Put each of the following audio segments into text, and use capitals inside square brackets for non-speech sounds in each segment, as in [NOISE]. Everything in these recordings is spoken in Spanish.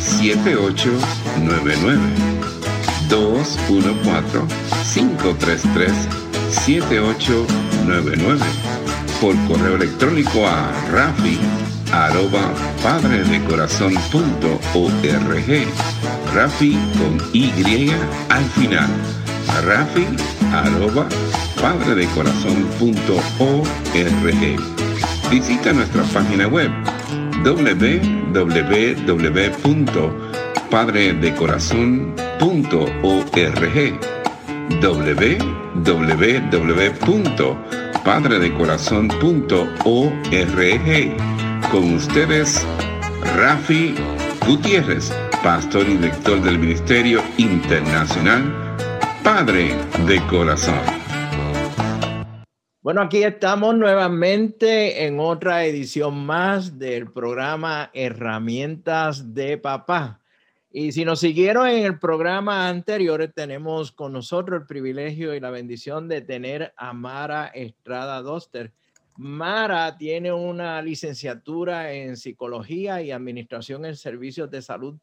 7899 214-533-7899 por correo electrónico a rafi arroba padre de corazón punto org. Rafi con y al final. Rafi arroba padre de corazón punto org. Visita nuestra página web www.padredecorazon.org www.padredecorazon.org Con ustedes, Rafi Gutiérrez, pastor y director del Ministerio Internacional Padre de Corazón. Bueno, aquí estamos nuevamente en otra edición más del programa Herramientas de Papá. Y si nos siguieron en el programa anterior, tenemos con nosotros el privilegio y la bendición de tener a Mara Estrada Doster. Mara tiene una licenciatura en psicología y administración en servicios de salud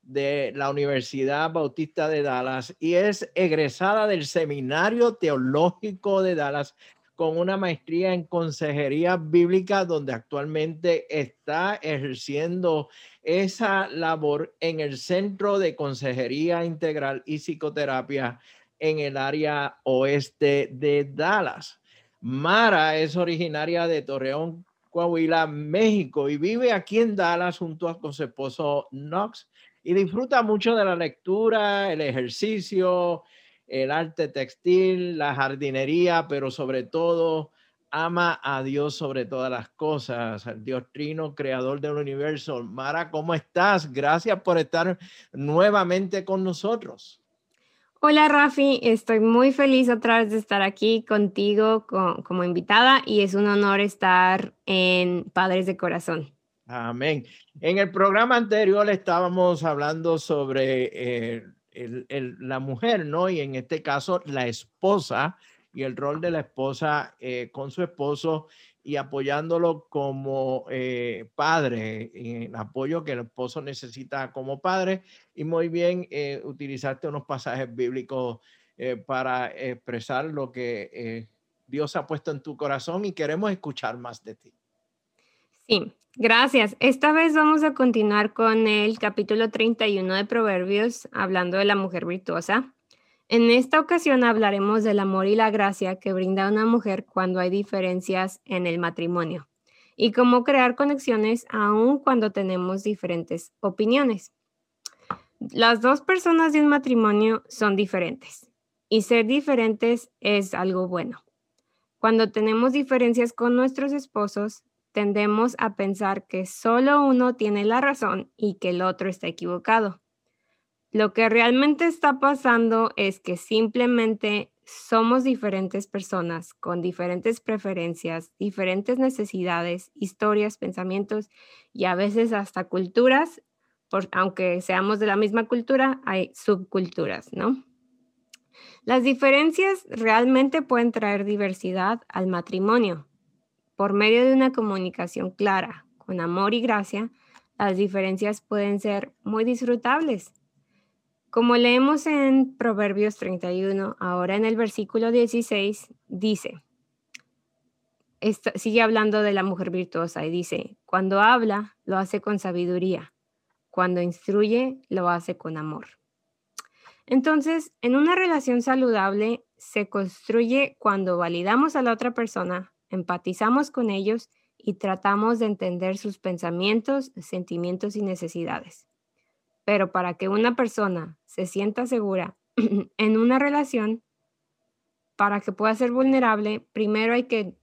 de la Universidad Bautista de Dallas y es egresada del Seminario Teológico de Dallas con una maestría en consejería bíblica, donde actualmente está ejerciendo esa labor en el Centro de Consejería Integral y Psicoterapia en el área oeste de Dallas. Mara es originaria de Torreón, Coahuila, México, y vive aquí en Dallas junto a su esposo Knox y disfruta mucho de la lectura, el ejercicio, el arte textil, la jardinería, pero sobre todo ama a Dios sobre todas las cosas, al Dios Trino, creador del universo. Mara, ¿cómo estás? Gracias por estar nuevamente con nosotros. Hola Rafi, estoy muy feliz otra vez de estar aquí contigo como invitada y es un honor estar en Padres de Corazón. Amén. En el programa anterior estábamos hablando sobre eh, la mujer, ¿no? Y en este caso, la esposa y el rol de la esposa eh, con su esposo y apoyándolo como eh, padre, el apoyo que el esposo necesita como padre. Y muy bien, eh, utilizaste unos pasajes bíblicos para expresar lo que Dios ha puesto en tu corazón y queremos escuchar más de ti. Sí, Gracias. Esta vez vamos a continuar con el capítulo 31 de Proverbios, hablando de la mujer virtuosa. En esta ocasión hablaremos del amor y la gracia que brinda una mujer cuando hay diferencias en el matrimonio y cómo crear conexiones aun cuando tenemos diferentes opiniones. Las dos personas de un matrimonio son diferentes y ser diferentes es algo bueno. Cuando tenemos diferencias con nuestros esposos, tendemos a pensar que solo uno tiene la razón y que el otro está equivocado. Lo que realmente está pasando es que simplemente somos diferentes personas con diferentes preferencias, diferentes necesidades, historias, pensamientos y a veces hasta culturas, aunque seamos de la misma cultura, hay subculturas, ¿no? Las diferencias realmente pueden traer diversidad al matrimonio, por medio de una comunicación clara, con amor y gracia, las diferencias pueden ser muy disfrutables. Como leemos en Proverbios 31, ahora en el versículo 16, dice, sigue hablando de la mujer virtuosa y dice, cuando habla, lo hace con sabiduría, cuando instruye, lo hace con amor. Entonces, en una relación saludable se construye cuando validamos a la otra persona empatizamos con ellos y tratamos de entender sus pensamientos, sentimientos y necesidades. Pero para que una persona se sienta segura [CLEARS THROAT] en una relación, para que pueda ser vulnerable, primero hay que,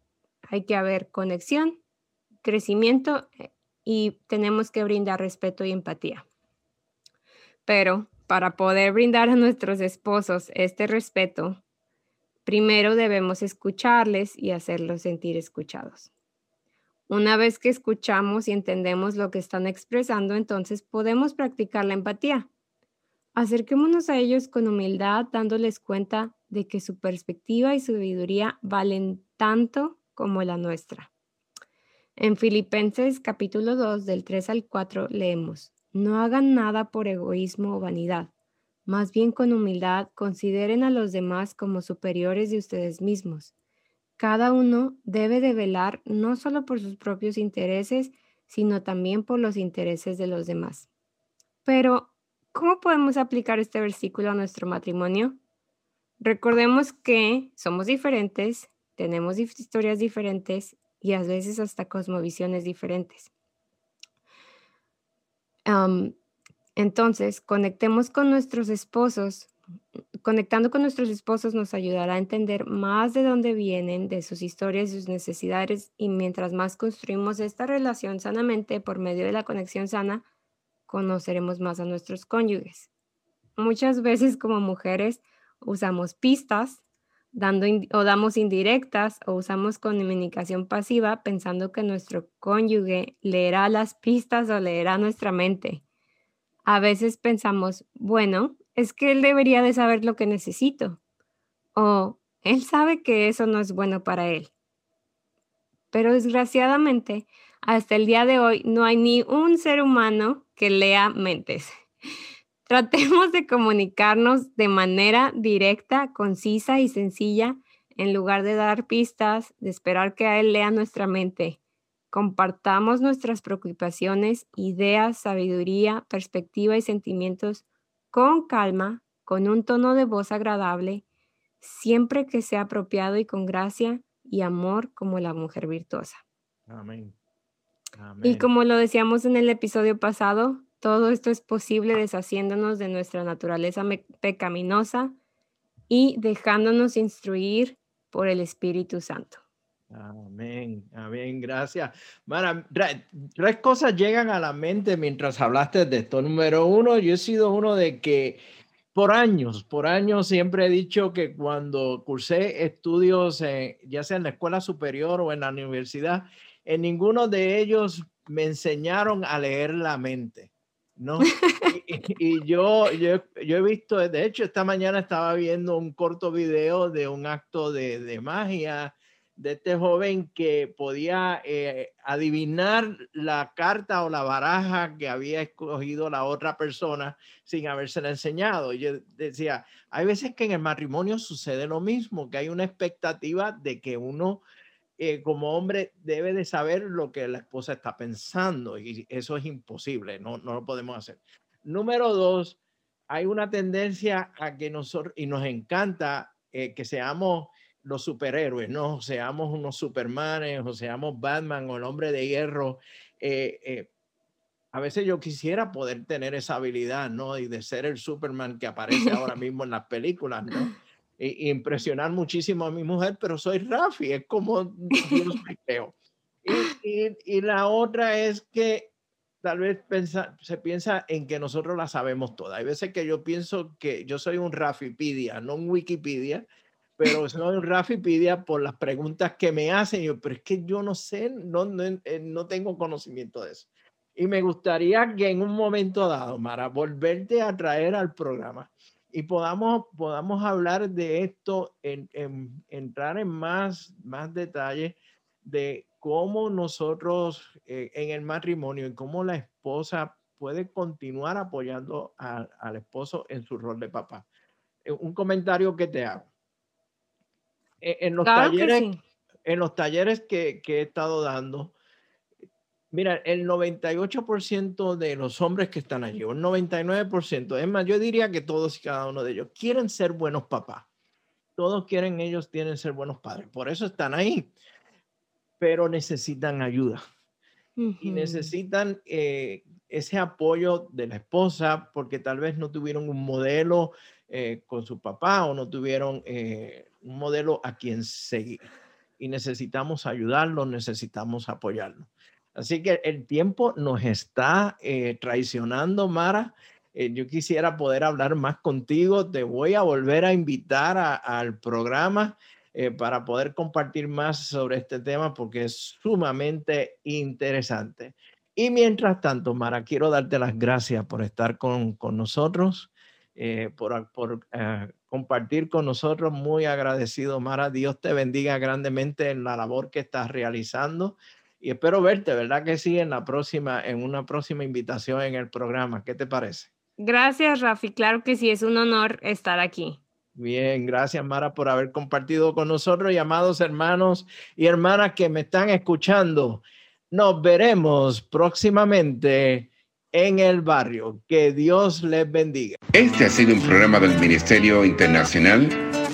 hay que haber conexión, crecimiento eh, y tenemos que brindar respeto y empatía. Pero para poder brindar a nuestros esposos este respeto, primero debemos escucharles y hacerlos sentir escuchados. Una vez que escuchamos y entendemos lo que están expresando, entonces podemos practicar la empatía. Acerquémonos a ellos con humildad, dándoles cuenta de que su perspectiva y sabiduría valen tanto como la nuestra. En Filipenses capítulo 2 del 3 al 4 leemos, no hagan nada por egoísmo o vanidad, más bien con humildad consideren a los demás como superiores de ustedes mismos cada uno debe de velar no solo por sus propios intereses, sino también por los intereses de los demás. Pero, ¿cómo podemos aplicar este versículo a nuestro matrimonio? Recordemos que somos diferentes, tenemos historias diferentes y a veces hasta cosmovisiones diferentes. Entonces, conectemos con nuestros esposos conectando con nuestros esposos nos ayudará a entender más de dónde vienen, de sus historias, sus necesidades y mientras más construimos esta relación sanamente por medio de la conexión sana, conoceremos más a nuestros cónyuges. Muchas veces como mujeres usamos pistas dando o damos indirectas o usamos comunicación pasiva pensando que nuestro cónyuge leerá las pistas o leerá nuestra mente. A veces pensamos, bueno, es que él debería de saber lo que necesito. O él sabe que eso no es bueno para él. Pero desgraciadamente, hasta el día de hoy no hay ni un ser humano que lea mentes. [LAUGHS] Tratemos de comunicarnos de manera directa, concisa y sencilla en lugar de dar pistas, de esperar que a él lea nuestra mente. Compartamos nuestras preocupaciones, ideas, sabiduría, perspectiva y sentimientos con calma, con un tono de voz agradable, siempre que sea apropiado y con gracia y amor como la mujer virtuosa. Amén. Y como lo decíamos en el episodio pasado, todo esto es posible deshaciéndonos de nuestra naturaleza pecaminosa y dejándonos instruir por el Espíritu Santo. Amén, amén, gracias. Mara, tres cosas llegan a la mente mientras hablaste de esto. Número uno, yo he sido uno de que por años, por años siempre he dicho que cuando cursé estudios, ya sea en la escuela superior o en la universidad, en ninguno de ellos me enseñaron a leer la mente. ¿no? Y, yo, yo, yo, he visto, de hecho, esta mañana estaba viendo un corto video de un acto de, de magia de este joven que podía eh, adivinar la carta o la baraja que había escogido la otra persona sin habérsela enseñado. Yo decía, hay veces que en el matrimonio sucede lo mismo, que hay una expectativa de que uno eh, como hombre debe de saber lo que la esposa está pensando y eso es imposible, no, no lo podemos hacer. Número dos, hay una tendencia a que nosotros, y nos encanta eh, que seamos los superhéroes, ¿no? Seamos unos Supermanes o seamos Batman o el hombre de hierro. Eh, eh, a veces yo quisiera poder tener esa habilidad, ¿no? Y de ser el Superman que aparece ahora [LAUGHS] mismo en las películas, ¿no? Y, impresionar muchísimo a mi mujer, pero soy Rafi, es como Dios me creo. Y, y, la otra es que tal vez se piensa en que nosotros la sabemos toda. Hay veces que yo pienso que yo soy un Rafipedia, no un Wikipedia, pero soy Rafipedia por las preguntas que me hacen. Yo, pero es que yo no sé, no, no, eh, no, tengo conocimiento de eso. Y me gustaría que en un momento dado, Mara, volverte a traer al programa y podamos, podamos hablar de esto, en, entrar en más, más detalle de cómo nosotros eh, en el matrimonio y cómo la esposa puede continuar apoyando al esposo en su rol de papá. Eh, un comentario que te hago en los talleres, que en los talleres que, he estado dando, mira, el 98% de los hombres que están allí, un 99%, es más, yo diría que todos y cada uno de ellos quieren ser buenos papás. Todos quieren, ellos tienen ser buenos padres. Por eso están ahí. Pero necesitan ayuda. Y necesitan eh, ese apoyo de la esposa porque tal vez no tuvieron un modelo eh, con su papá o no tuvieron eh, un modelo a quien seguir. Y necesitamos ayudarlo, necesitamos apoyarlo. Así que el tiempo nos está traicionando, Mara. yo quisiera poder hablar más contigo. Te voy a volver a invitar al programa eh, para poder compartir más sobre este tema porque es sumamente interesante. Y mientras tanto, Mara, quiero darte las gracias por estar con, con nosotros, eh, por, por compartir con nosotros. Muy agradecido, Mara. Dios te bendiga grandemente en la labor que estás realizando y espero verte, ¿verdad que sí? En la próxima, en una próxima invitación en el programa. ¿Qué te parece? Gracias, Rafi. Claro que sí, es un honor estar aquí. Bien, gracias Mara por haber compartido con nosotros y amados hermanos y hermanas que me están escuchando. Nos veremos próximamente en el barrio. Que Dios les bendiga. Este ha sido un programa del Ministerio Internacional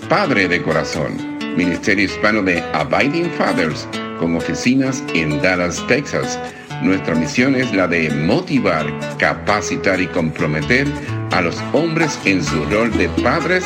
Padre de Corazón, Ministerio Hispano de Abiding Fathers con oficinas en Dallas, Texas. Nuestra misión es la de motivar, capacitar y comprometer a los hombres en su rol de padres